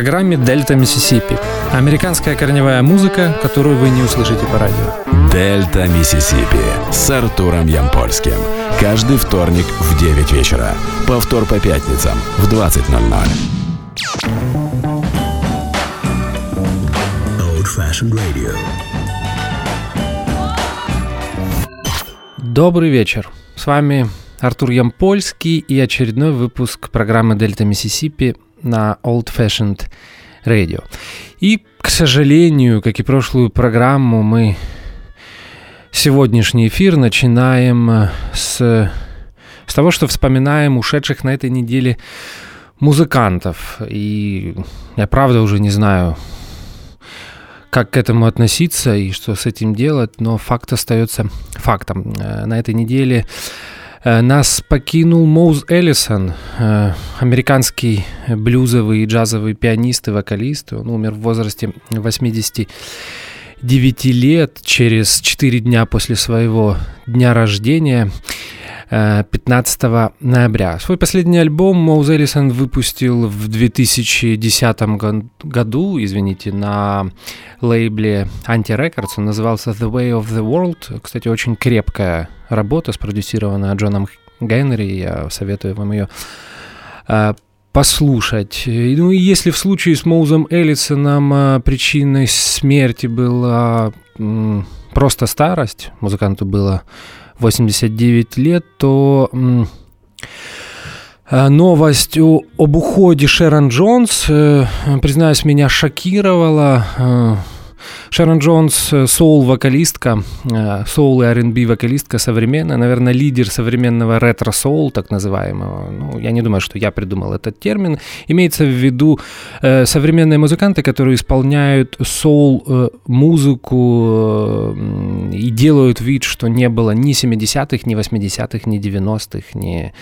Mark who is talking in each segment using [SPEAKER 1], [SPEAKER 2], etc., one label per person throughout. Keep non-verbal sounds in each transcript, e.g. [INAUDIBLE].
[SPEAKER 1] программе «Дельта Миссисипи». Американская корневая музыка, которую вы не услышите по радио.
[SPEAKER 2] «Дельта Миссисипи» с Артуром Ямпольским. Каждый вторник в 9 вечера. Повтор по пятницам в 20.00.
[SPEAKER 1] Old Fashioned Radio. Добрый вечер. С вами Артур Ямпольский и очередной выпуск программы «Дельта Миссисипи» на Old Fashioned Radio. И, к сожалению, как и прошлую программу, мы сегодняшний эфир начинаем э, с, с того, что вспоминаем ушедших на этой неделе музыкантов. И я правда уже не знаю, как к этому относиться и что с этим делать, но факт остается фактом. Э, на этой неделе нас покинул Моуз Эллисон, э, американский блюзовый и джазовый пианист и вокалист. Он умер в возрасте 89 лет, через 4 дня после своего дня рождения. 15 э, ноября. Свой последний альбом Моуз Эллисон выпустил в 2010 году, извините, на лейбле Anti Records. Он назывался The Way of the World. Кстати, очень крепкая работа, спродюсированная Джоном Генри. Я советую вам ее э, послушать. Ну и если в случае с Моузом Эллисоном э, причиной смерти была просто старость, музыканту было 89 лет, то э, новость об уходе Шерон Джонс, э, признаюсь, меня шокировала. Э, Шерон Джонс – соул-вокалистка, соул и R&B вокалистка современная, наверное, лидер современного ретро-соул, так называемого. Ну, я не думаю, что я придумал этот термин. Имеется в виду э, современные музыканты, которые исполняют соул-музыку э, и делают вид, что не было ни 70-х, ни 80-х, ни 90-х, ни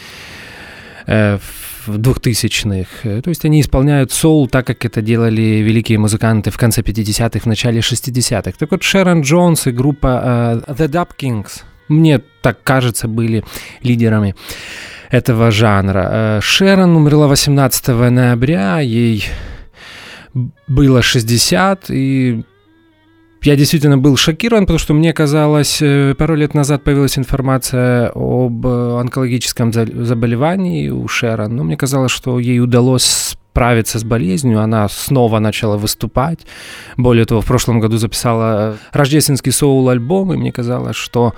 [SPEAKER 1] э, 2000-х. Э, то есть они исполняют соул так, как это делали великие музыканты в конце 50-х, в начале 60-х. Так вот, Шерон Джонс и группа uh, The Dub Kings, мне так кажется, были лидерами этого жанра. Э, Шерон умерла 18 ноября, ей было 60, и я действительно был шокирован, потому что мне казалось, э, пару лет назад появилась информация об э, онкологическом заболевании у Шерон, но мне казалось, что ей удалось справиться с болезнью, она снова начала выступать. Более того, в прошлом году записала рождественский соул-альбом, и мне казалось, что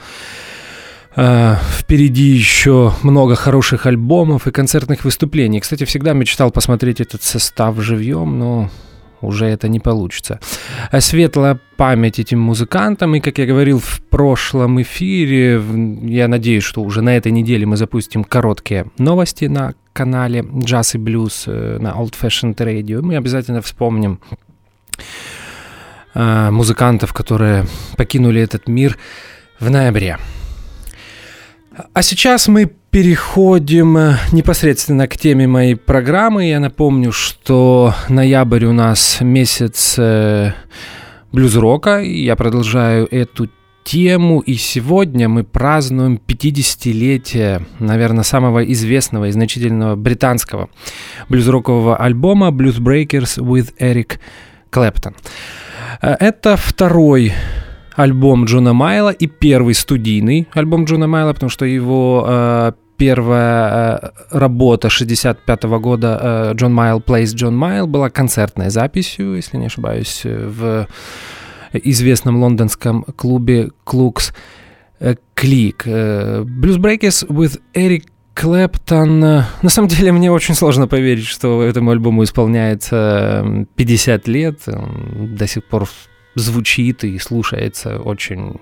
[SPEAKER 1] Uh, впереди еще много хороших альбомов и концертных выступлений. Кстати, всегда мечтал посмотреть этот состав живьем, но уже это не получится. А светлая память этим музыкантам, и, как я говорил в прошлом эфире, я надеюсь, что уже на этой неделе мы запустим короткие новости на канале Jazz и Blues э, на Old Fashioned Radio. Мы обязательно вспомним э, музыкантов, которые покинули этот мир в ноябре. А сейчас мы переходим э, непосредственно к теме моей программы. Я напомню, что ноябрь у нас месяц э, блюз-рока. Я продолжаю эту тему, и сегодня мы празднуем 50-летие, наверное, самого известного и значительного британского блюз-рокового альбома «Blues Breakers with Eric Clapton». Э, это второй альбом Джона Майла и первый студийный альбом Джона Майла, потому что его э, первая э, работа 65 -го года э, Джон Майл Plays Джон Майл была концертной записью, если не ошибаюсь, в известном лондонском клубе Клукс Клик. Blues Breakers with Eric Клэптон. На самом деле мне очень сложно поверить, что этому альбому исполняется 50 лет. Он до сих пор звучит и слушается очень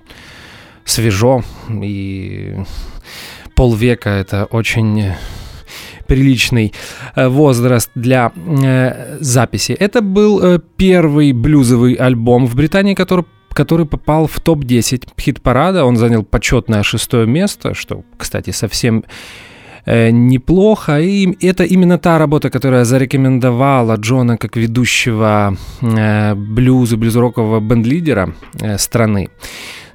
[SPEAKER 1] свежо. И полвека это очень приличный э, возраст для э, записи. Это был э, первый блюзовый альбом в Британии, который который попал в топ-10 хит-парада. Он занял почетное шестое место, что, кстати, совсем неплохо. И это именно та работа, которая зарекомендовала Джона как ведущего э, блюза, блюз-рокового бенд-лидера э, страны.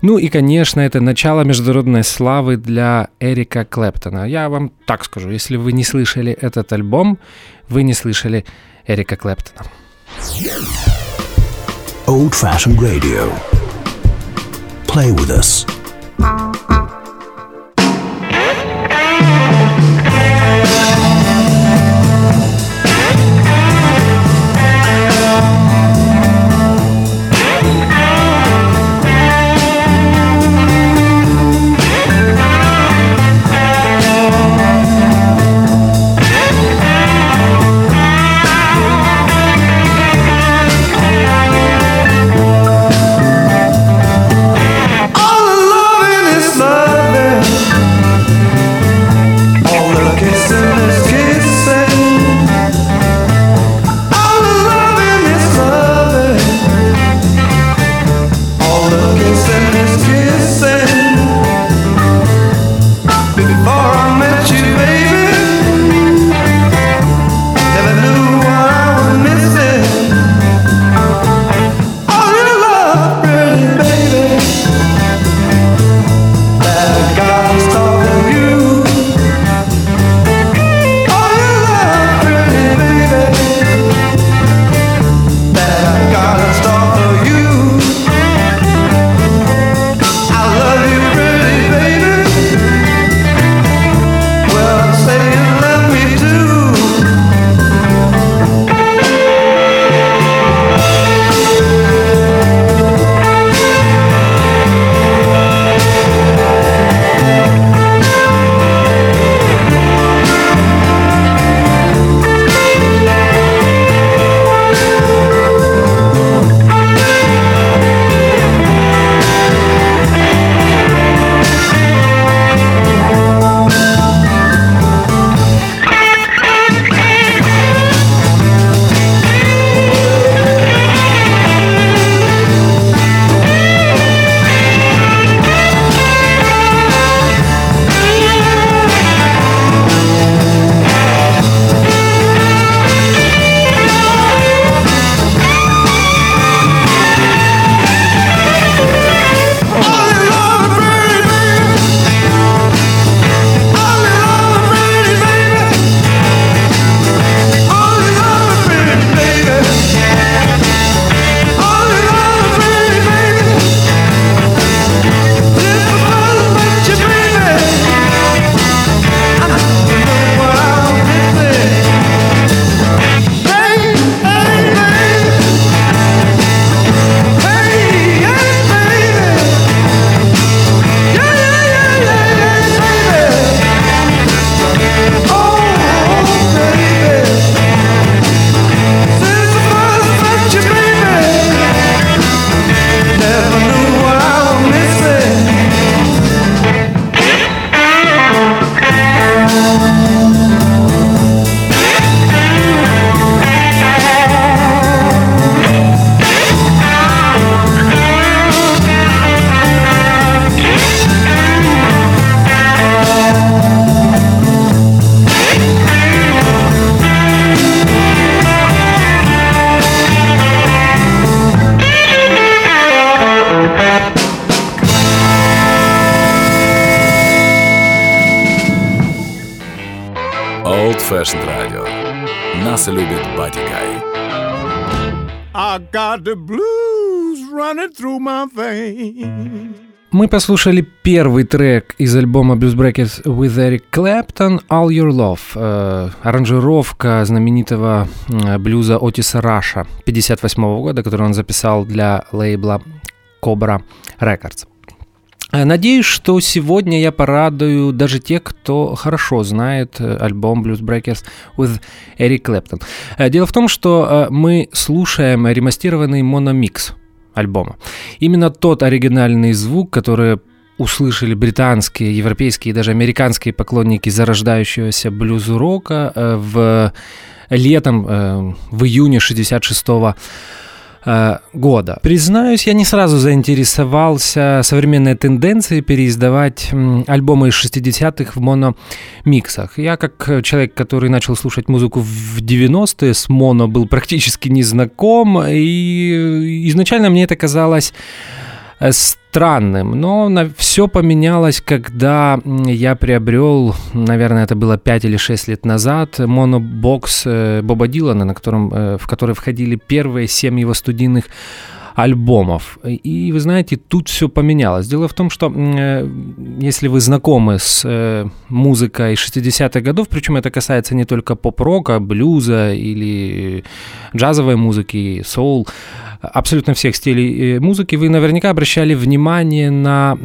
[SPEAKER 1] Ну и, конечно, это начало международной славы для Эрика Клэптона. Я вам так скажу, если вы не слышали этот альбом, вы не слышали Эрика Клэптона.
[SPEAKER 3] Old Fashioned Radio. Play with us.
[SPEAKER 2] Нас любит Батикай. I got the blues running
[SPEAKER 1] through my veins. Мы послушали первый трек из альбома Blues Breakers with Eric Clapton «All Your Love», э, аранжировка знаменитого э, блюза Отиса Раша 58 года, который он записал для лейбла Cobra Records. Э, надеюсь, что сегодня я порадую даже тех, кто хорошо знает э, альбом Blues Breakers with Eric Clapton. Э, дело в том, что мы слушаем ремастированный мономикс альбома. Именно тот оригинальный звук, который услышали британские, европейские и даже американские поклонники зарождающегося блюз-рока в летом, в июне 66 -го Э, года. Признаюсь, я не сразу заинтересовался современной тенденцией переиздавать альбомы из 60-х в мономиксах. Я как человек, который начал слушать музыку в 90-е, с моно был практически не знаком, и изначально мне это казалось странным, но все поменялось, когда я приобрел, наверное, это было 5 или 6 лет назад, монобокс э, Боба Дилана, на котором, э, в который входили первые 7 его студийных альбомов. И вы знаете, тут все поменялось. Дело в том, что э, если вы знакомы с э, музыкой 60-х годов, причем это касается не только поп-рока, блюза или джазовой музыки, соул, абсолютно всех стилей э, музыки, вы наверняка обращали внимание на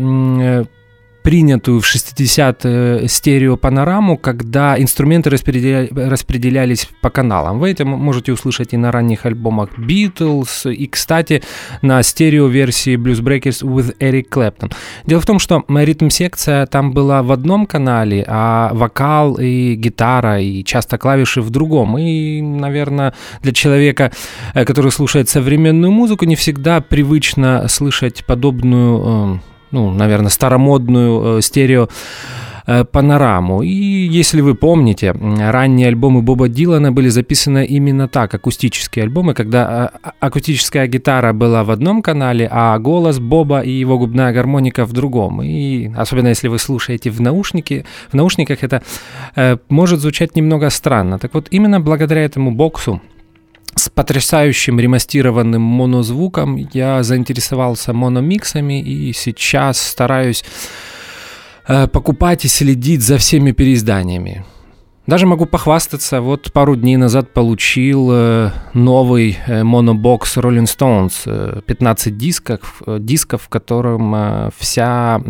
[SPEAKER 1] принятую в 60 э, стереопанораму, когда инструменты распределя... распределялись по каналам. Вы это можете услышать и на ранних альбомах Beatles, и, кстати, на стерео-версии Blues Breakers with Eric Clapton. Дело в том, что ритм-секция там была в одном канале, а вокал и гитара, и часто клавиши в другом. И, наверное, для человека, э, который слушает современную музыку, не всегда привычно слышать подобную э, ну, наверное, старомодную э, стерео э, панораму. И если вы помните, ранние альбомы Боба Дилана были записаны именно так, акустические альбомы, когда э, акустическая гитара была в одном канале, а голос Боба и его губная гармоника в другом. И особенно если вы слушаете в, наушнике, в наушниках, это э, может звучать немного странно. Так вот, именно благодаря этому боксу потрясающим ремастированным монозвуком я заинтересовался мономиксами и сейчас стараюсь э, покупать и следить за всеми переизданиями. Даже могу похвастаться, вот пару дней назад получил э, новый э, монобокс Rolling Stones, 15 дисков, дисков, в котором вся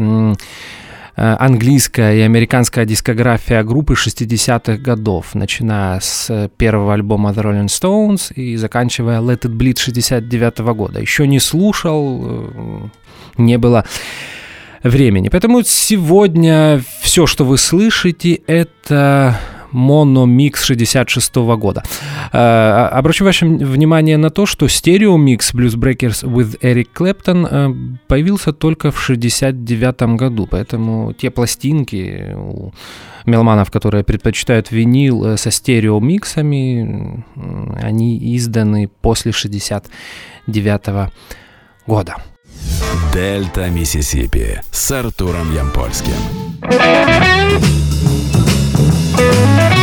[SPEAKER 1] английская и американская дискография группы 60-х годов, начиная с первого альбома The Rolling Stones и заканчивая Let It Bleed 69 -го года. Еще не слушал, э, не было времени. Поэтому сегодня все, что вы слышите, это мономикс 66 года. Э, обращу ваше внимание на то, что стереомикс Blues Breakers with Eric Clapton э, появился только в 69 году, поэтому те пластинки у меломанов, которые предпочитают винил э, со стереомиксами, они изданы после 69 года.
[SPEAKER 2] Дельта Миссисипи с Артуром Ямпольским.
[SPEAKER 1] Música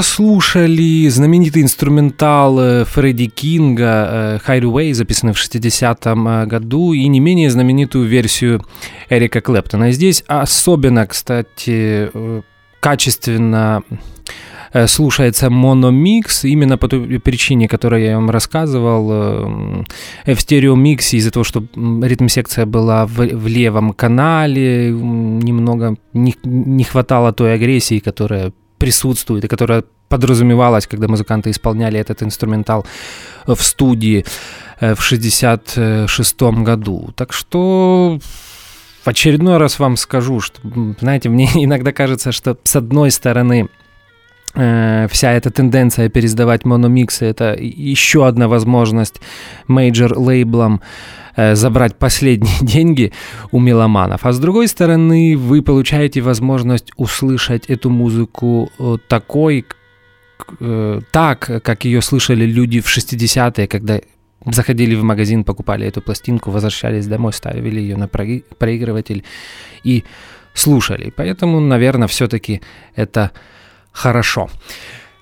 [SPEAKER 1] послушали знаменитый инструментал э, Фредди Кинга «Hideaway», записанный в 60-м э, году, и не менее знаменитую версию Эрика Клэптона. Здесь особенно, кстати, э, качественно слушается мономикс именно по той причине, которую я вам рассказывал. В стереомиксе из-за того, что ритм-секция была в, в левом канале, немного не, не хватало той агрессии, которая присутствует и которая подразумевалась, когда музыканты исполняли этот инструментал в студии э, в 66 году. Так что в очередной раз вам скажу, что, знаете, мне [LAUGHS] иногда кажется, что с одной стороны вся эта тенденция переиздавать мономиксы это еще одна возможность major лейблам Э, забрать последние [LAUGHS] деньги у меломанов. А с другой стороны, вы получаете возможность услышать эту музыку э, такой, э, так, как ее слышали люди в 60-е, когда заходили в магазин, покупали эту пластинку, возвращались домой, ставили ее на проигрыватель и слушали. Поэтому, наверное, все-таки это хорошо.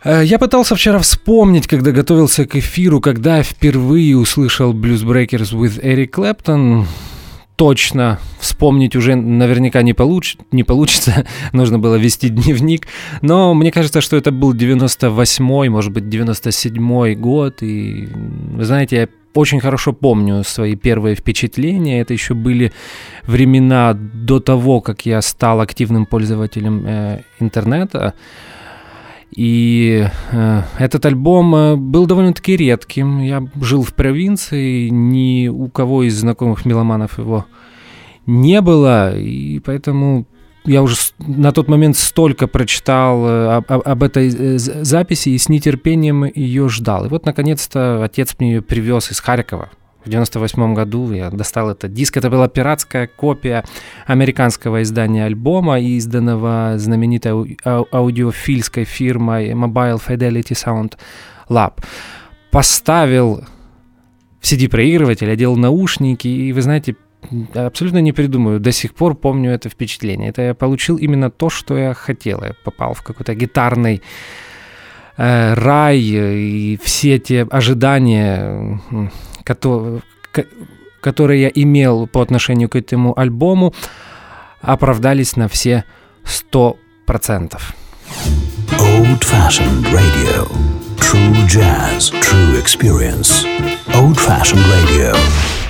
[SPEAKER 1] Э, я пытался вчера вспомнить, когда готовился к эфиру, когда впервые услышал Blues Breakers with Eric Clapton. Точно вспомнить уже наверняка не, получ... не получится, [LAUGHS] нужно было вести дневник. Но мне кажется, что это был 98-й, может быть, 97-й год. И, вы знаете, я очень хорошо помню свои первые впечатления. Это еще были времена до того, как я стал активным пользователем э, интернета. И э, этот альбом э, был довольно-таки редким. Я жил в провинции, ни у кого из знакомых меломанов его не было, и поэтому я уже на тот момент столько прочитал э, об, об этой записи и с нетерпением ее ждал. И вот, наконец-то, отец мне ее привез из Харькова в 98 году я достал этот диск. Это была пиратская копия американского издания альбома, изданного знаменитой аудиофильской фирмой Mobile Fidelity Sound Lab. Поставил в CD-проигрыватель, одел наушники, и вы знаете, абсолютно не придумаю. До сих пор помню это впечатление. Это я получил именно то, что я хотел. Я попал в какой-то гитарный э, рай, и все те ожидания которые я имел по отношению к этому альбому, оправдались на все сто процентов.
[SPEAKER 3] Old Fashioned Radio. True jazz, true experience. Old Fashioned Radio.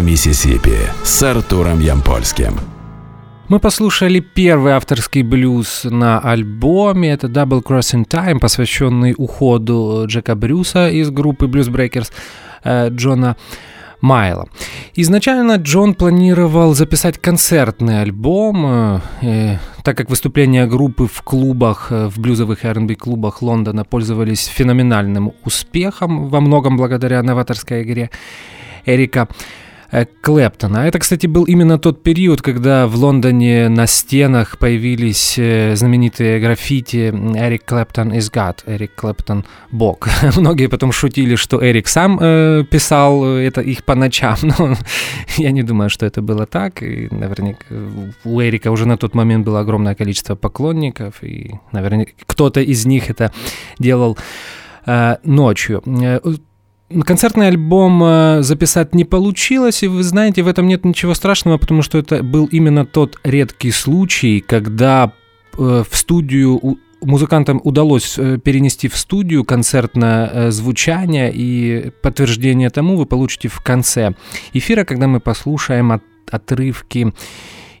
[SPEAKER 2] Миссисипи с Артуром Ямпольским.
[SPEAKER 1] Мы послушали первый авторский блюз на альбоме. Это Double Crossing Time, посвященный уходу Джека Брюса из группы Blues Breakers э, Джона Майла. Изначально Джон планировал записать концертный альбом, э, так как выступления группы в клубах, э, в блюзовых R&B клубах Лондона пользовались феноменальным успехом, во многом благодаря новаторской игре Эрика Клэптона. Это, кстати, был именно тот период, когда в Лондоне на стенах появились э, знаменитые граффити «Эрик Клэптон is God», «Эрик Клэптон – Бог». [LAUGHS] Многие потом шутили, что Эрик сам э, писал это их по ночам, [LAUGHS] но я не думаю, что это было так. И наверняка у Эрика уже на тот момент было огромное количество поклонников, и, наверное, кто-то из них это делал э, ночью. Концертный альбом э, записать не получилось, и вы знаете, в этом нет ничего страшного, потому что это был именно тот редкий случай, когда э, в студию музыкантам удалось э, перенести в студию концертное звучание, и подтверждение тому вы получите в конце эфира, когда мы послушаем от, отрывки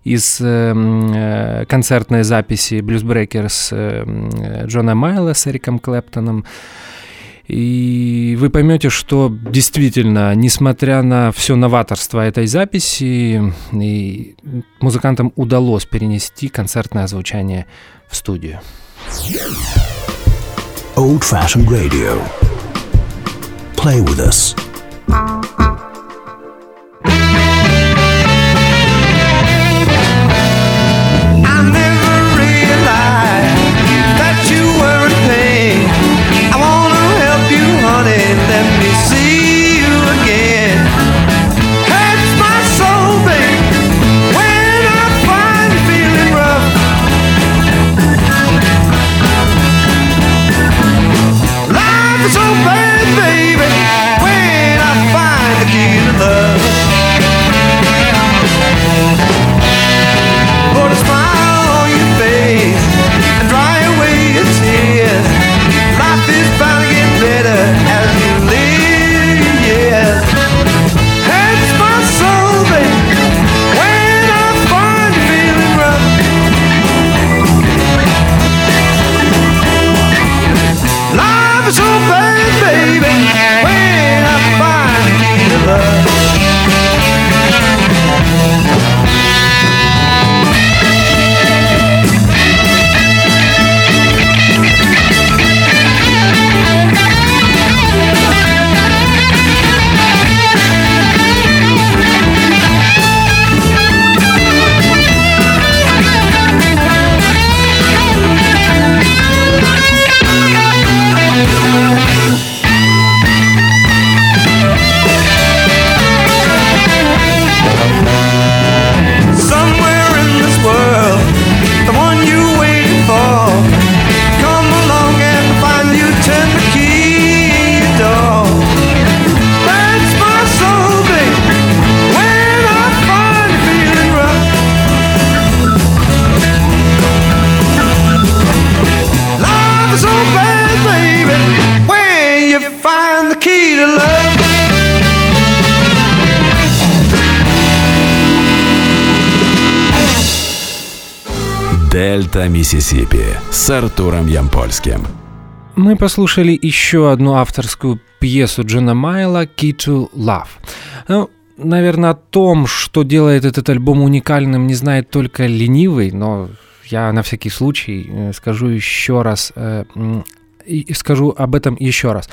[SPEAKER 1] из э, концертной записи Blues Breakers э, Джона Майла с Эриком Клэптоном. И вы поймете, что действительно, несмотря на все новаторство этой записи, и музыкантам удалось перенести концертное звучание в студию.
[SPEAKER 3] Old Fashioned Radio. Play with us.
[SPEAKER 2] Дельта Миссисипи с Артуром Ямпольским.
[SPEAKER 1] Мы послушали еще одну авторскую пьесу Джона Майла «Key to Love». Ну, наверное, о том, что делает этот альбом уникальным, не знает только ленивый, но я на всякий случай э, скажу еще раз, э, скажу об этом еще раз.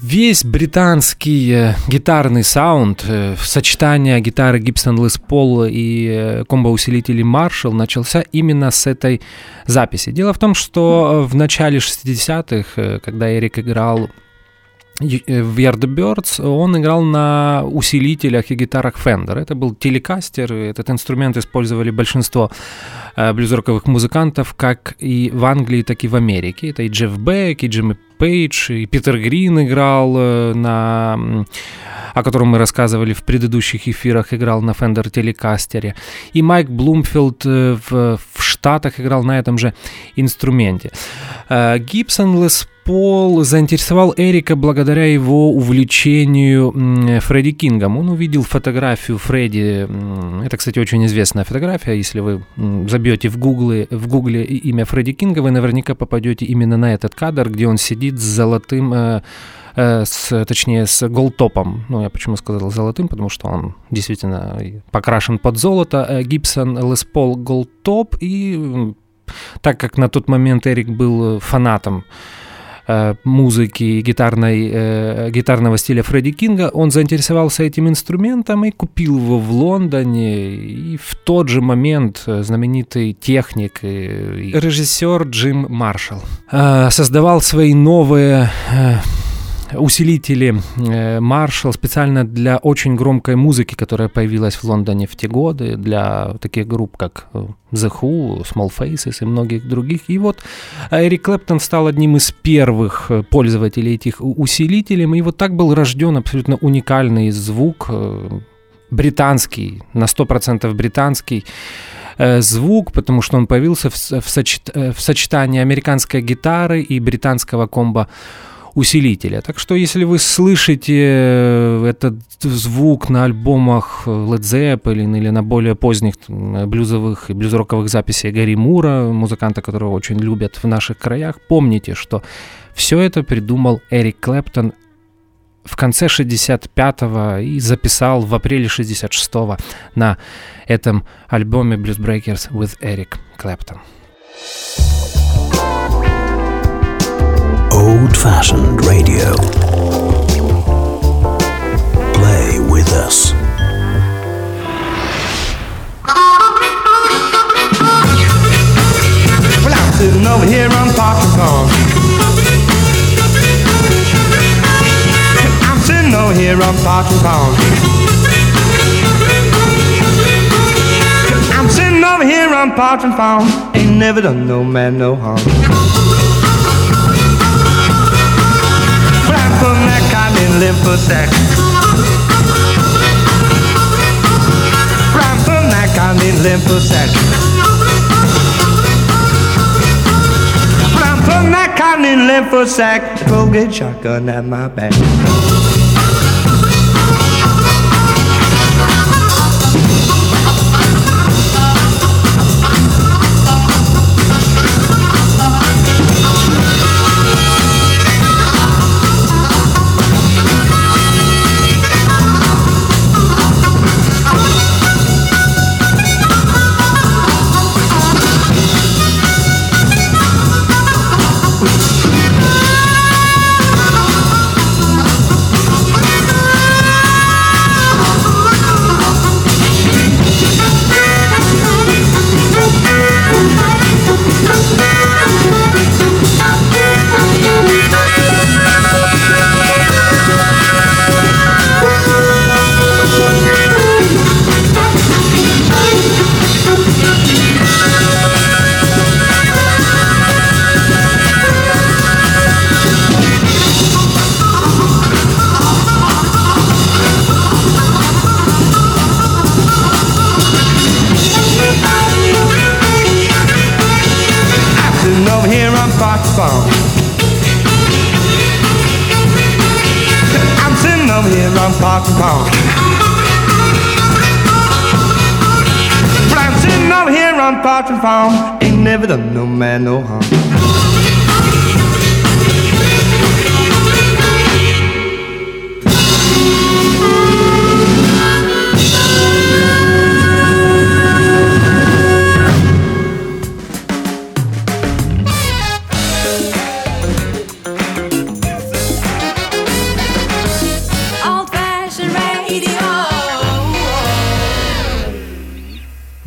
[SPEAKER 1] Весь британский э, гитарный саунд, э, сочетание гитары Gibson Les Paul и э, комбо-усилителей Marshall начался именно с этой записи. Дело в том, что в начале 60-х, когда Эрик играл в Yardbirds он играл на усилителях и гитарах Fender. Это был телекастер, этот инструмент использовали большинство блюзроковых музыкантов как и в Англии, так и в Америке. Это и Джефф Бек, и Джимми Пейдж, и Питер Грин играл э, на о котором мы рассказывали в предыдущих эфирах, играл на Fender Telecaster. И Майк Блумфилд в, в Штатах играл на этом же инструменте. Гибсон Лес Пол заинтересовал Эрика благодаря его увлечению Фредди Кингом. Он увидел фотографию Фредди. Это, кстати, очень известная фотография. Если вы забьете в гугле, в гугле имя Фредди Кинга, вы наверняка попадете именно на этот кадр, где он сидит с золотым э, э, с, точнее, с голтопом. Ну, я почему сказал золотым, потому что он действительно покрашен под золото. Гибсон Лес Пол голтоп. И так как на тот момент Эрик был фанатом Э, музыки гитарной, э, гитарного стиля Фредди Кинга, он заинтересовался этим инструментом и купил его в Лондоне. И в тот же момент знаменитый техник и режиссер Джим Маршалл э, создавал свои новые усилители э, Marshall специально для очень громкой музыки, которая появилась в Лондоне в те годы, для таких групп, как э, The Who, Small Faces и многих других. И вот Эрик Клэптон стал одним из первых э, пользователей этих усилителей, и вот так был рожден абсолютно уникальный звук, британский, на 100% британский, звук, потому что он появился в, в, сочет, в сочетании американской гитары и британского комбо усилителя. Так что если вы слышите э, этот звук на альбомах Led Zeppelin или на более поздних блюзовых и блюзроковых записях Гарри Мура, музыканта, которого очень любят в наших краях, помните, что все это придумал Эрик Клэптон в конце 65-го и записал в апреле 66-го на этом альбоме Blues Breakers with Eric Clapton.
[SPEAKER 4] Old fashioned radio. Play with us.
[SPEAKER 3] Well, I'm sitting over here on Parker Kong. I'm sitting over here on Parker Kong. I'm sitting over here on Parchment Farm. Ain't never done no man no harm. and lymphocyte. From that I mean lymphocyte. Rhyme from that I mean lymphocyte. Colgate shotgun at my back.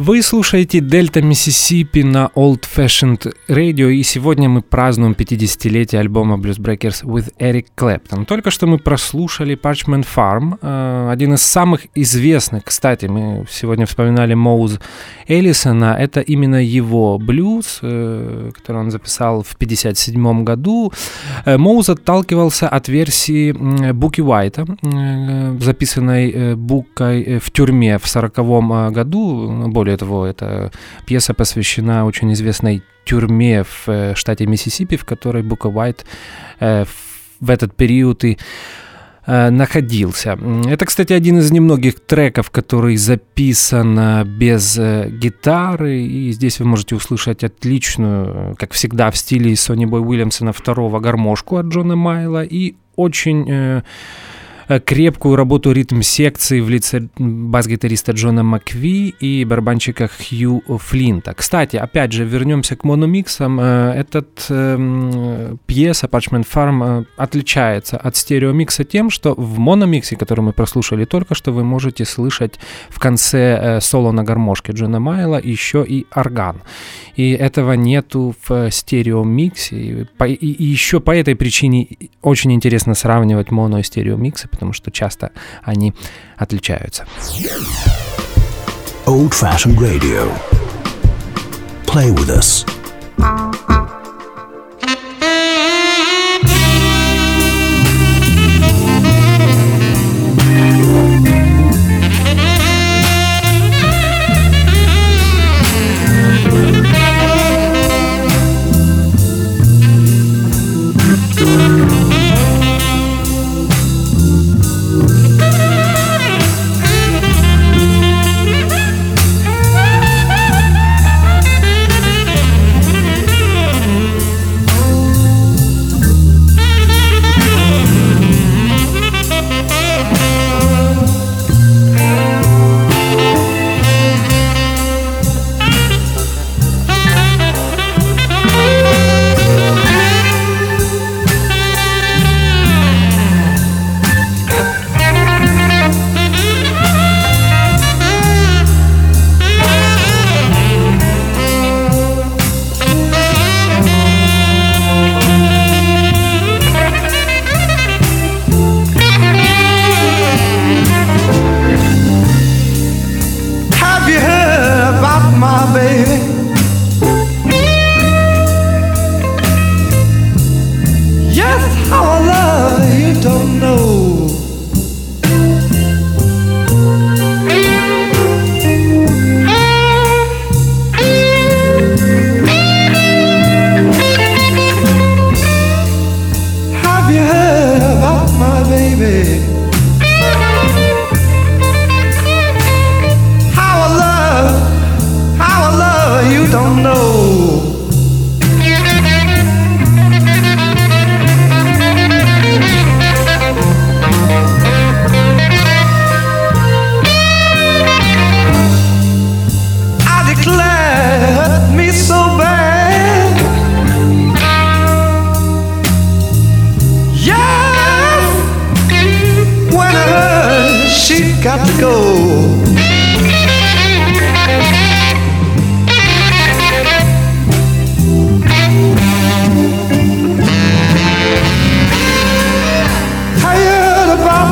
[SPEAKER 1] Вы слушаете Дельта Миссисипи на Old Fashioned Radio, и сегодня мы празднуем 50-летие альбома Blues Breakers with Eric Clapton. Только что мы прослушали Parchment Farm, э, один из самых известных, кстати, мы сегодня вспоминали Моуз Эллисона, это именно его блюз, э, который он записал в 57 году. Э, Моуз отталкивался от версии Буки Уайта, записанной Букой в тюрьме в 40 году, более того, эта пьеса посвящена очень известной тюрьме в э, штате Миссисипи, в которой Бука Уайт э, в этот период и э, находился. Это, кстати, один из немногих треков, который записан без гитары, и здесь вы можете услышать отличную, как всегда, в стиле Сони Бой Уильямсона второго гармошку от Джона Майла и очень крепкую работу ритм-секции в лице бас-гитариста Джона Макви и барабанщика Хью Флинта. Кстати, опять же, вернемся к мономиксам. Э, этот э, пьеса Parchment Farm э, отличается от стереомикса тем, что в мономиксе, который мы прослушали только что, вы можете слышать в конце э, соло на гармошке Джона Майла еще и орган. И этого нету в стереомиксе. И, и еще по этой причине очень интересно сравнивать моно и стереомиксы, потому что часто они отличаются.
[SPEAKER 3] Old Fashioned Radio. Play with us.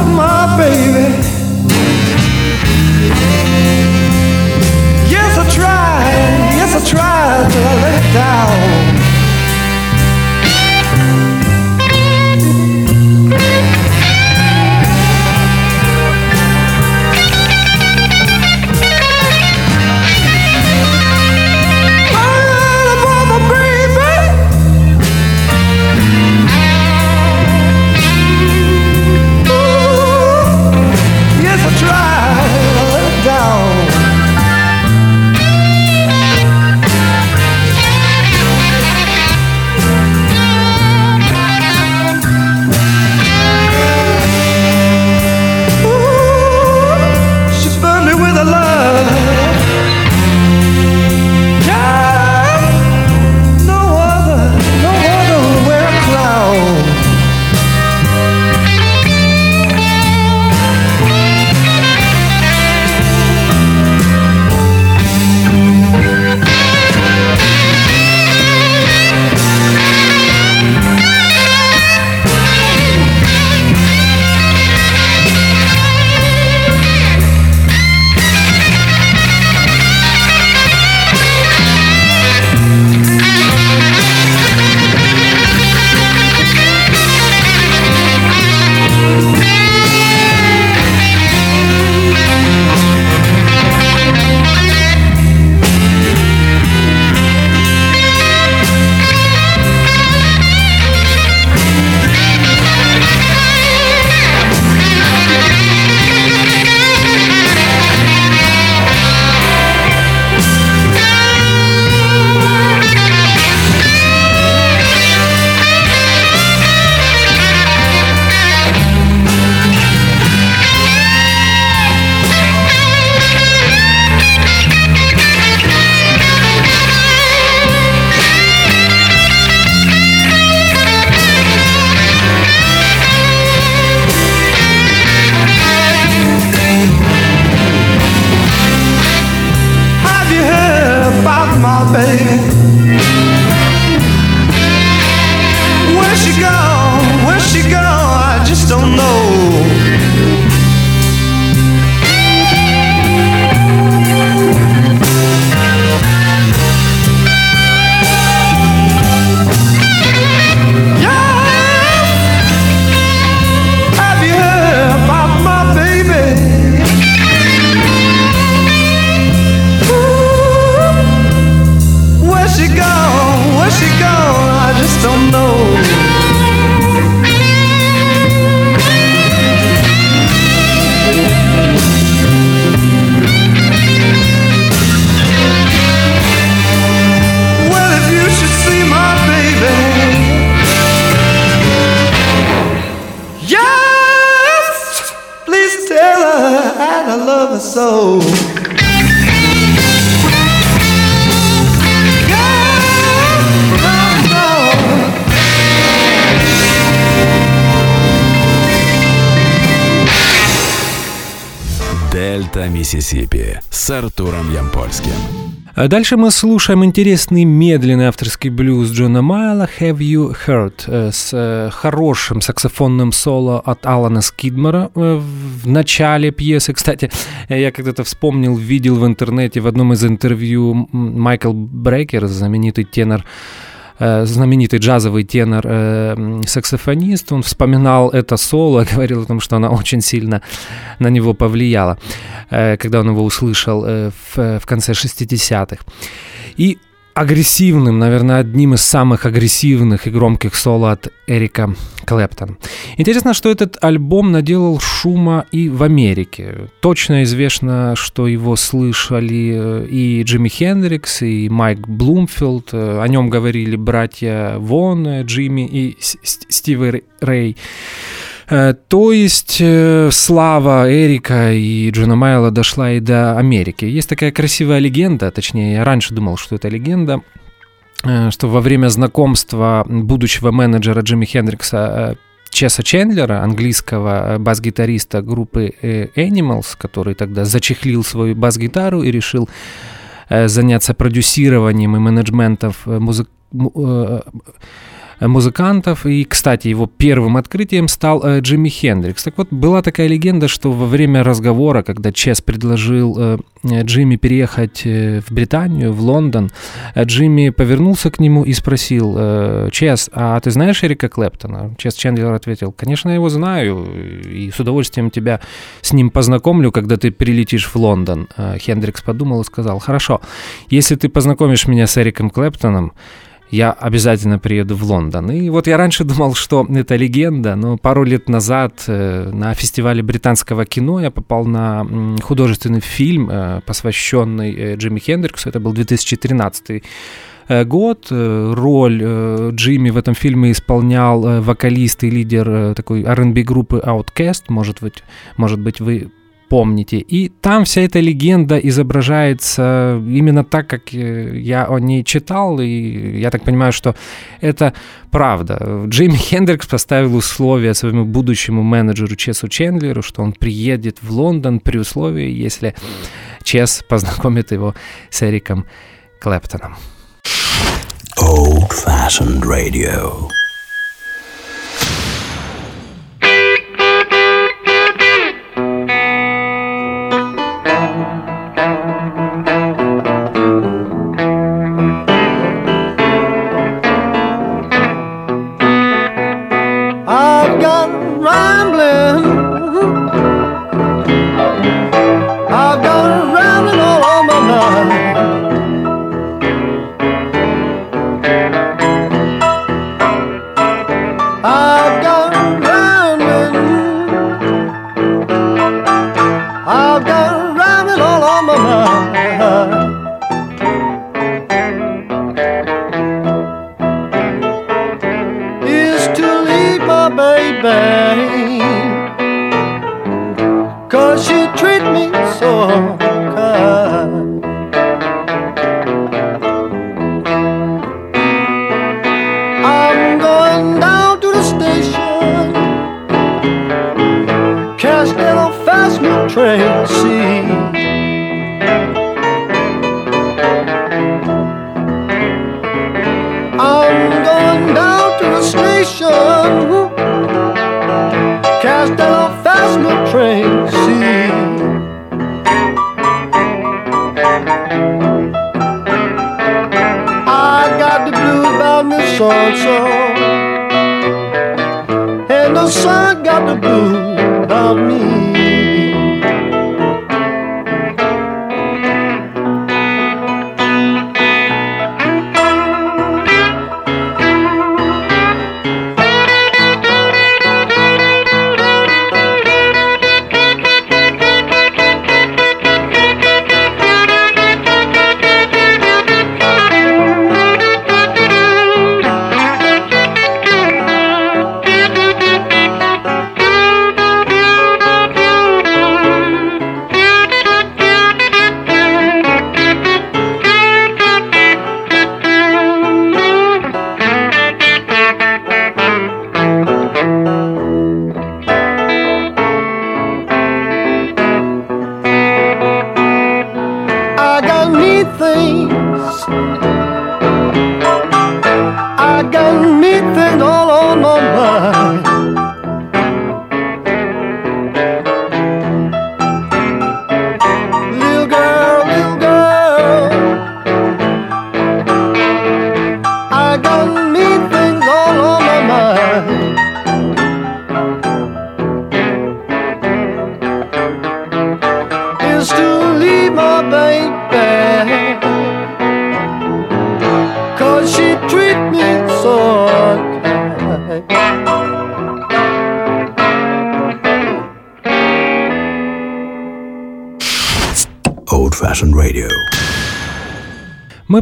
[SPEAKER 2] my
[SPEAKER 1] А дальше мы слушаем интересный медленный авторский блюз Джона Майла «Have You Heard» э, с э, хорошим саксофонным соло от Алана Скидмора э, в начале пьесы. Кстати, я когда-то вспомнил, видел в интернете в одном из интервью Майкл Брейкер, знаменитый тенор Э, знаменитый джазовый тенор, э, саксофонист, он вспоминал это соло, [LAUGHS] говорил о том, что она очень сильно на него повлияла, э, когда он его услышал в конце 60-х. И агрессивным, наверное, одним из самых агрессивных и громких соло от Эрика Клэптона. Интересно, что этот альбом наделал шума и в Америке. Точно известно, что его слышали э, и Джимми Хендрикс, и Майк Блумфилд. Э, о нем говорили братья Вон, э, Джимми и Стиви Рэй. Э, то есть э, слава Эрика и Джона Майла дошла и до Америки. Есть такая красивая легенда, точнее, я раньше думал, что это легенда, э, что во время знакомства будущего менеджера Джимми Хендрикса Чеса Чендлера, английского бас-гитариста группы Animals, который тогда зачехлил свою бас-гитару и решил заняться продюсированием и менеджментом музык Э, музыкантов. И, кстати, его первым открытием стал э, Джимми Хендрикс. Так вот, была такая легенда, что во время разговора, когда Чес предложил э, Джимми переехать в Британию, в Лондон, Джимми повернулся к нему и спросил, Чес, а ты знаешь Эрика Клэптона? Чес Чендлер ответил, конечно, я его знаю, и с удовольствием тебя с ним познакомлю, когда ты прилетишь в Лондон. Хендрикс подумал и сказал, хорошо, если ты познакомишь меня с Эриком Клэптоном, я обязательно приеду в Лондон. И вот я раньше думал, что это легенда, но пару лет назад э, на фестивале британского кино я попал на художественный фильм, э, посвященный э, Джимми Хендриксу. Это был 2013 год. Роль Джимми в этом фильме исполнял вокалист и лидер такой R&B группы Outcast. Может быть, может быть вы помните. И там вся эта легенда изображается именно так, как э, я о ней читал, и я так понимаю, что это правда. Джимми Хендрикс поставил условия своему будущему менеджеру Чесу Чендлеру, что он приедет в Лондон при условии, если Чес познакомит его с Эриком Клэптоном.
[SPEAKER 5] Old-fashioned radio.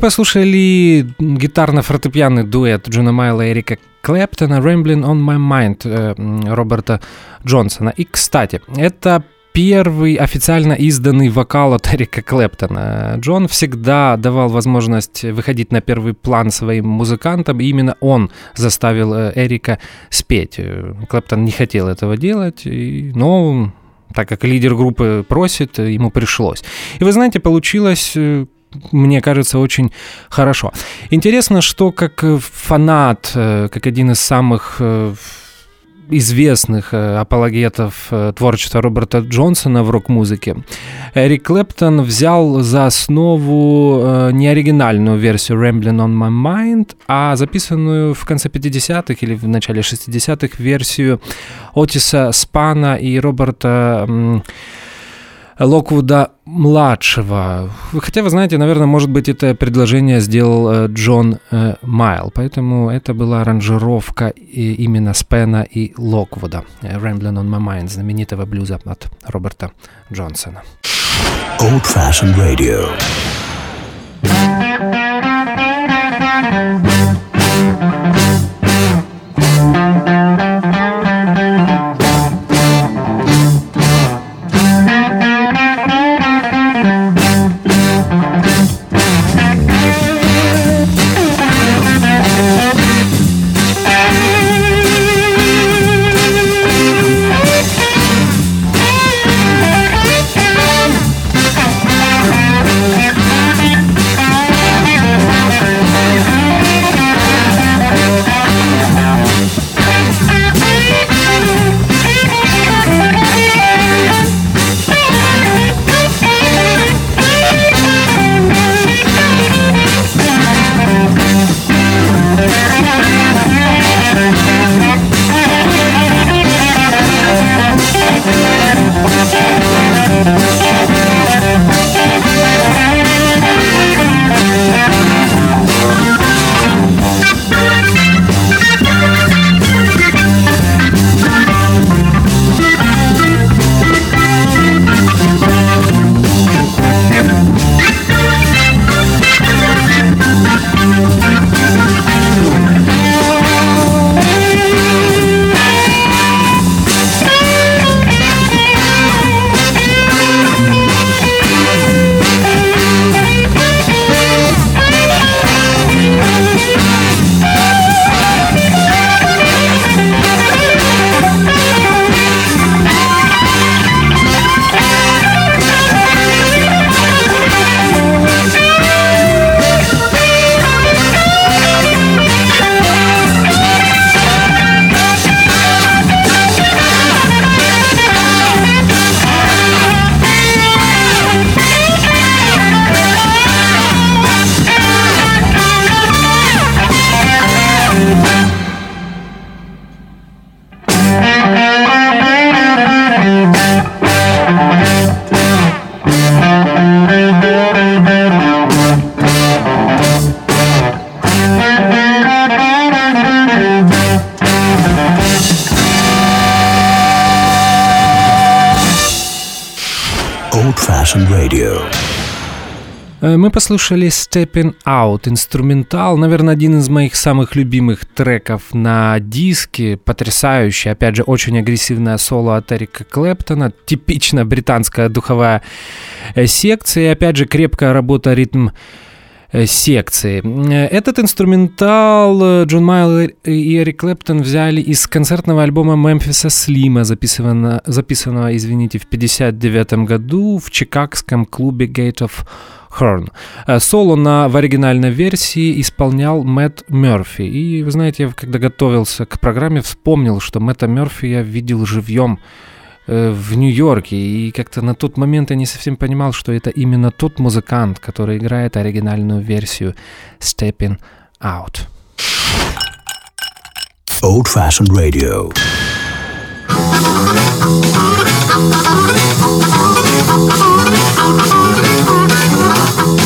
[SPEAKER 1] Послушали гитарно-фортепианный дуэт Джона Майла и Эрика Клэптона «Rambling on my mind» э, Роберта Джонсона. И, кстати, это первый официально изданный вокал от Эрика Клэптона. Джон всегда давал возможность выходить на первый план своим музыкантам, и именно он заставил э, Эрика спеть. Э, Клэптон не хотел этого делать, но так как лидер группы просит, ему пришлось. И вы знаете, получилось мне кажется, очень хорошо. Интересно, что как э, фанат, э, как один из самых э, известных апологетов творчества Роберта Джонсона в рок-музыке, Эрик Клэптон взял за основу не оригинальную версию Rambling on My Mind, а записанную в конце 50-х или в начале 60-х версию Отиса Спана и Роберта м, Локвуда младшего. Вы- Хотя, вы знаете, наверное, может быть, это предложение сделал э, Джон э, Майл, поэтому это была аранжировка именно Спена и Локвуда. Э, Rambling on My Mind, знаменитого блюза от Роберта Джонсона.
[SPEAKER 3] Old fashioned radio.
[SPEAKER 1] Послушали Stepping Out, инструментал, наверное, один из моих самых любимых треков на диске, потрясающий, опять же, очень агрессивное соло от Эрика Клэптона, типично британская духовая э, секция, и опять же, крепкая работа ритм э, секции. Э, Этот инструментал Джон Майл и Эрик Клэптон взяли из концертного альбома Мемфиса Слима, записанного, записанного извините, в 59 году в чикагском клубе Gate of Horn. Э, соло на, в оригинальной версии исполнял Мэтт Мерфи. И, вы знаете, я когда готовился к программе, вспомнил, что Мэтта Мерфи я видел живьем э, в Нью-Йорке, и как-то на тот момент я не совсем понимал, что это именно тот музыкант, который играет оригинальную версию Stepping Out.
[SPEAKER 4] Old fashioned radio.
[SPEAKER 3] Well, you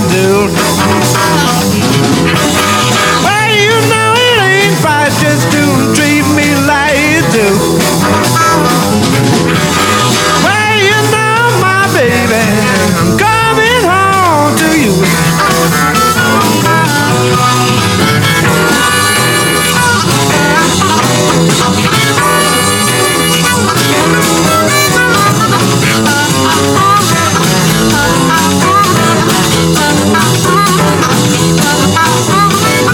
[SPEAKER 3] do. Well, you know it ain't right just I'm
[SPEAKER 4] moving
[SPEAKER 1] on.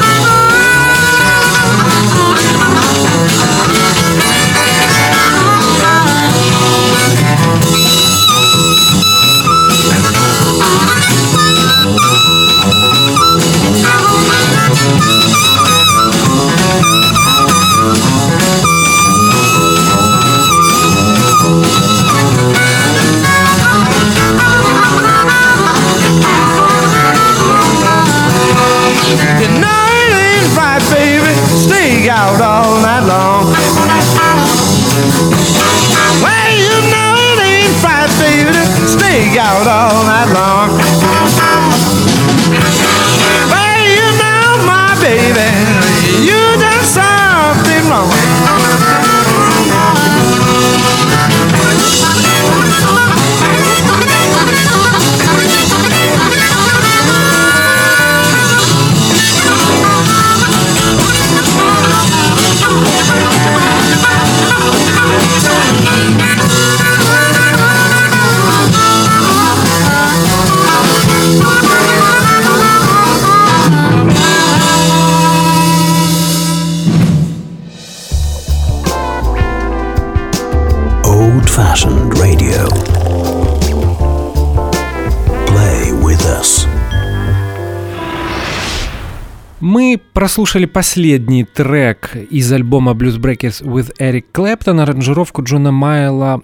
[SPEAKER 1] Прослушали последний трек из альбома Blues Breakers with Eric Clapton, аранжировку Джона Майла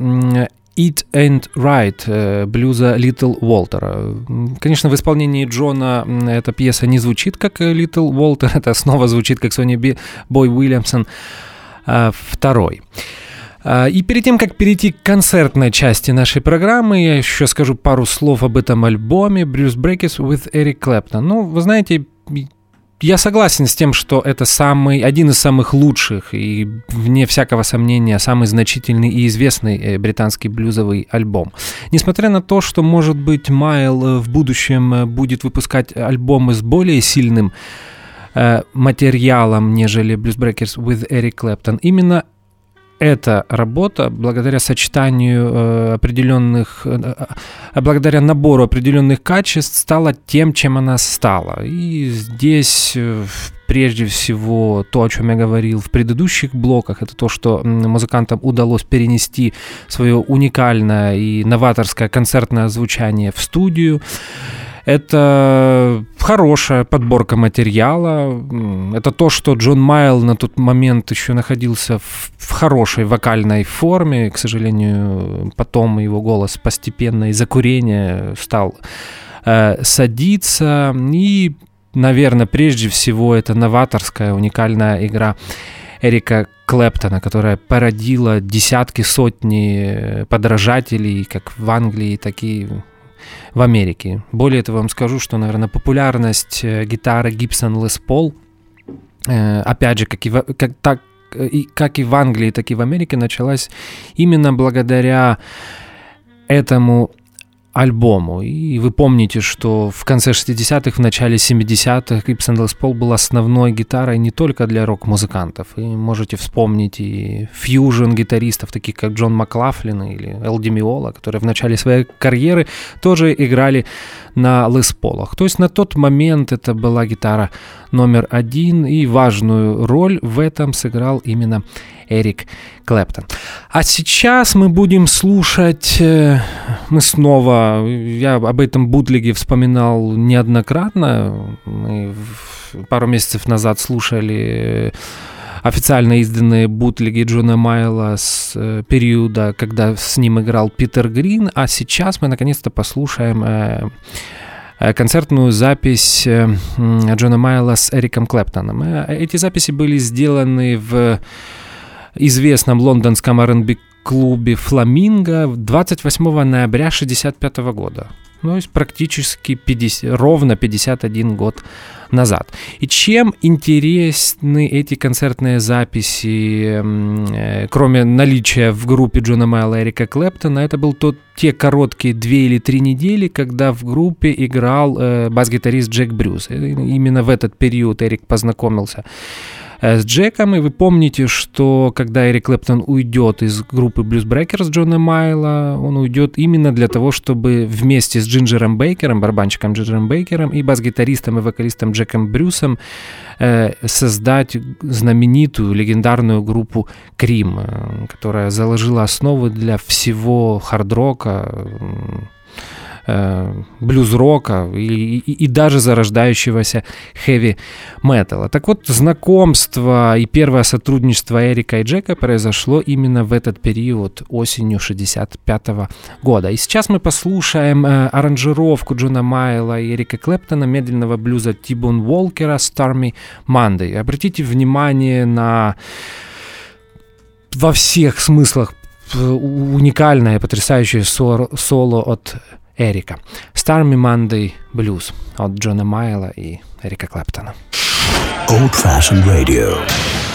[SPEAKER 1] It Ain't Right э, блюза Little Walter. Конечно, в исполнении Джона эта пьеса не звучит как э, Little Walter, [LAUGHS] это снова звучит как Сони Би- Бой Уильямсон э, второй. А, И перед тем, как перейти к концертной части нашей программы, я еще скажу пару слов об этом альбоме Bruce Breakers with Eric Clapton. Ну, вы знаете, я согласен с тем, что это самый, один из самых лучших и, вне всякого сомнения, самый значительный и известный э, британский блюзовый альбом. Несмотря на то, что, может быть, Майл э, в будущем э, будет выпускать альбомы с более сильным материалом, нежели Blues Breakers with Eric Clapton, именно эта работа, благодаря сочетанию э, определенных, э, э, благодаря набору определенных качеств, стала тем, чем она стала. И здесь прежде всего то, о чем я говорил в предыдущих блоках, это то, что музыкантам удалось перенести свое уникальное и новаторское концертное звучание в студию. Это хорошая подборка материала. Это то, что Джон Майл на тот момент еще находился в, хорошей вокальной форме. К сожалению, потом его голос постепенно из-за курения стал э, садиться. И, наверное, прежде всего это новаторская уникальная игра Эрика Клэптона, которая породила десятки, сотни подражателей как в Англии, так и в Америке. Более того, вам скажу, что, наверное, популярность э, гитары Gibson Les Paul э, опять же, как и, как, так, и, как и в Англии, так и в Америке, началась именно благодаря этому альбому. И вы помните, что в конце 60-х, в начале 70-х Gibson Les Paul был основной гитарой не только для рок-музыкантов. И можете вспомнить и фьюжн-гитаристов, таких как Джон Маклафлин или Эл Демиола, которые в начале своей карьеры тоже играли на Les Paul. То есть на тот момент это была гитара номер один, и важную роль в этом сыграл именно Эрик Клэптон. А сейчас мы будем слушать, э, мы снова, я об этом бутлиге вспоминал неоднократно, мы пару месяцев назад слушали официально изданные бутлиги Джона Майла с э, периода, когда с ним играл Питер Грин, а сейчас мы наконец-то послушаем э, концертную запись Джона Майла с Эриком Клэптоном. Эти записи были сделаны в известном лондонском R&B клубе «Фламинго» 28 ноября 1965 года. Ну, то есть практически 50, ровно 51 год назад. И чем интересны эти концертные записи, э, кроме наличия в группе Джона Майла Эрика Клэптона, это был тот, те короткие две или три недели, когда в группе играл э, бас-гитарист Джек Брюс. Именно в этот период Эрик познакомился с Джеком, и вы помните, что когда Эрик Клэптон уйдет из группы Blues Breakers Джона Майла, он уйдет именно для того, чтобы вместе с Джинджером Бейкером, барабанщиком Джинджером Бейкером и бас-гитаристом и вокалистом Джеком Брюсом э, создать знаменитую, легендарную группу Крим, э, которая заложила основы для всего хард-рока, э, блюз-рока и, и, и даже зарождающегося хэви-металла. Так вот, знакомство и первое сотрудничество Эрика и Джека произошло именно в этот период, осенью 65 года. И сейчас мы послушаем э, аранжировку Джона Майла и Эрика Клэптона медленного блюза Тибон Уолкера «Stormy Monday». Обратите внимание на во всех смыслах э, уникальное, потрясающее соло от Эрика. Stormy Monday Blues от Джона Майла и Эрика Клэптона.
[SPEAKER 3] Old Fashioned Radio.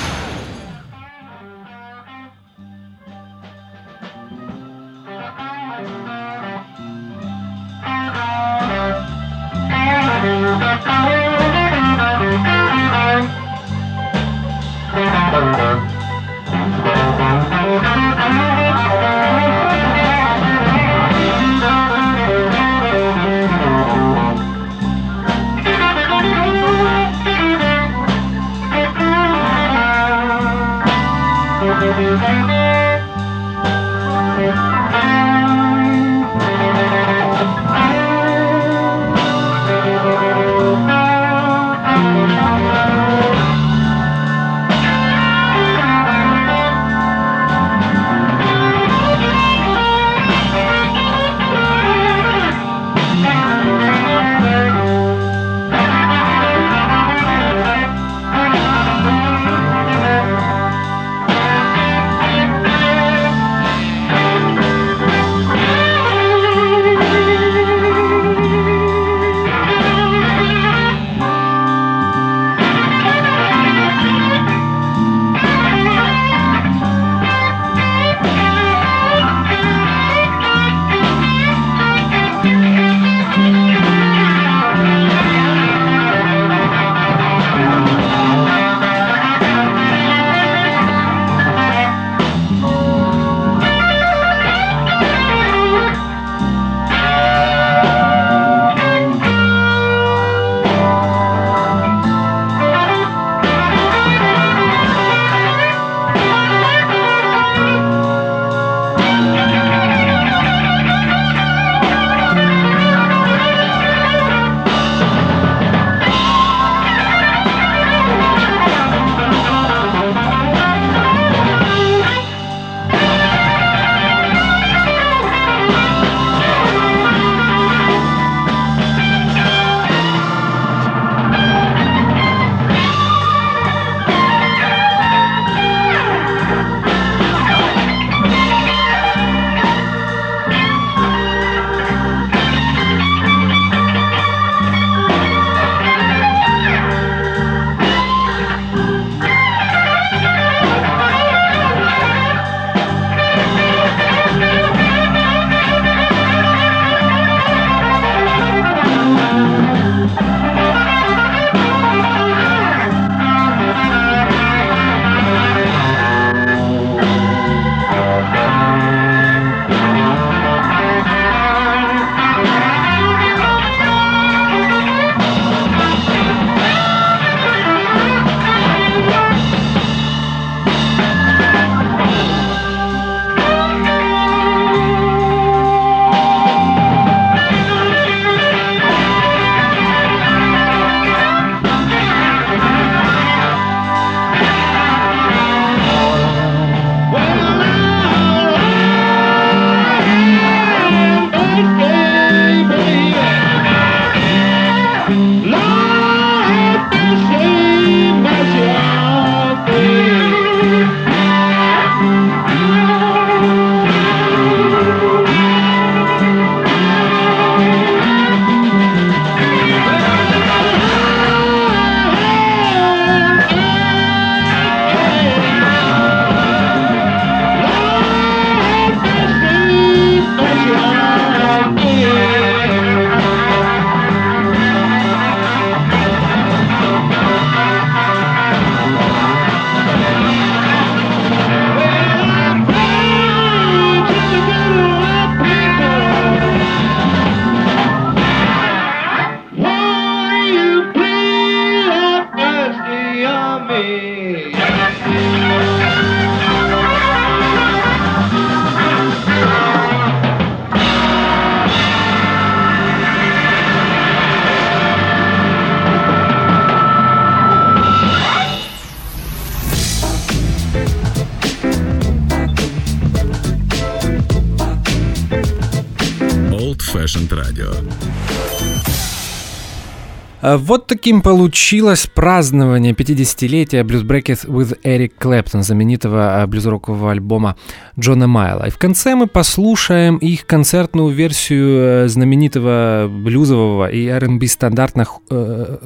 [SPEAKER 1] Вот таким получилось празднование 50-летия Blues Breakers with Eric Clapton, знаменитого а, блюз-рокового альбома Джона Майла. И в конце мы послушаем их концертную версию э, знаменитого блюзового и R&B стандартных, э,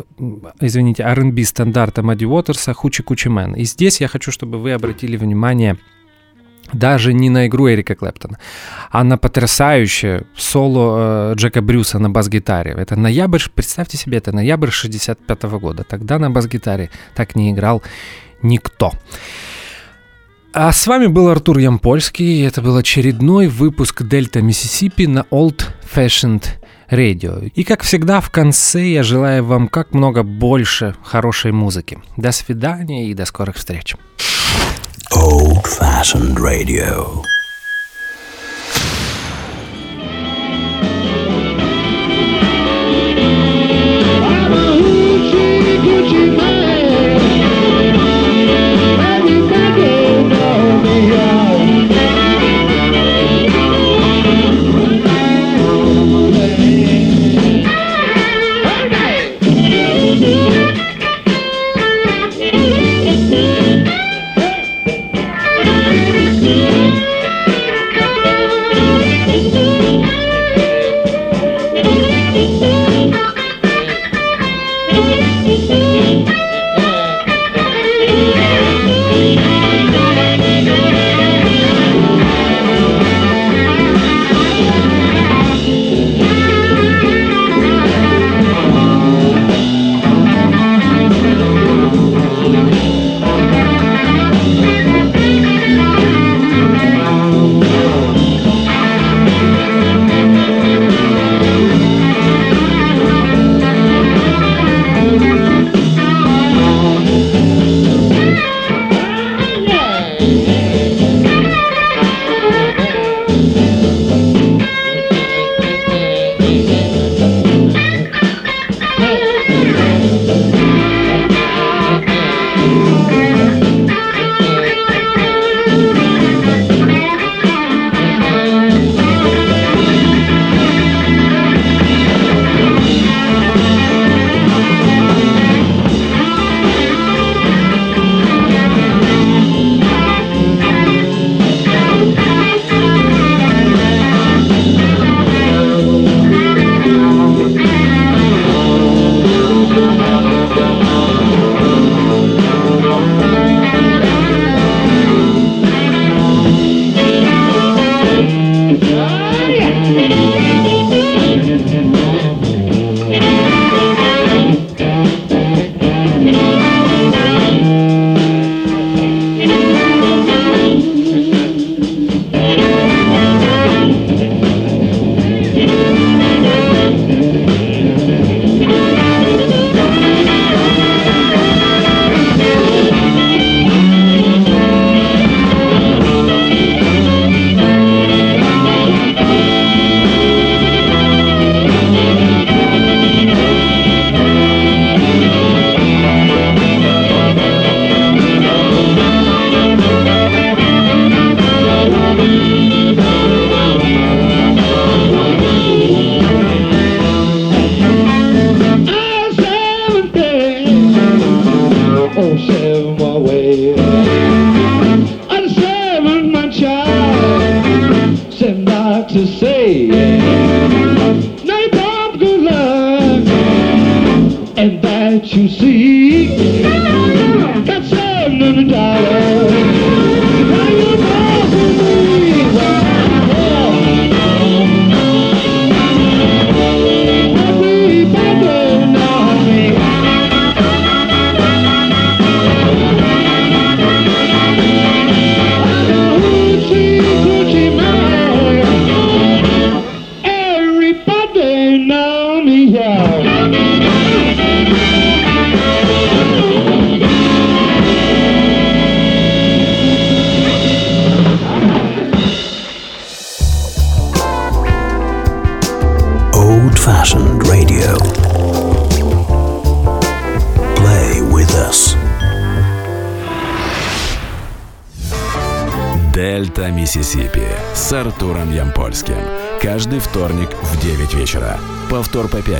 [SPEAKER 1] извините, R&B стандарта Мадди Уотерса «Хучи Кучи Мэн». И здесь я хочу, чтобы вы обратили внимание даже не на игру Эрика Клэптона, а на потрясающее соло э, Джека Брюса на бас-гитаре. Это ноябрь, представьте себе, это ноябрь 65 года. Тогда на бас-гитаре так не играл никто. А с вами был Артур Ямпольский, и это был очередной выпуск Дельта Миссисипи на Old Fashioned Radio. И как всегда в конце я желаю вам как много больше хорошей музыки. До свидания и до скорых встреч.
[SPEAKER 6] Old fashioned radio.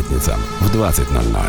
[SPEAKER 2] Пятницам в 20.00.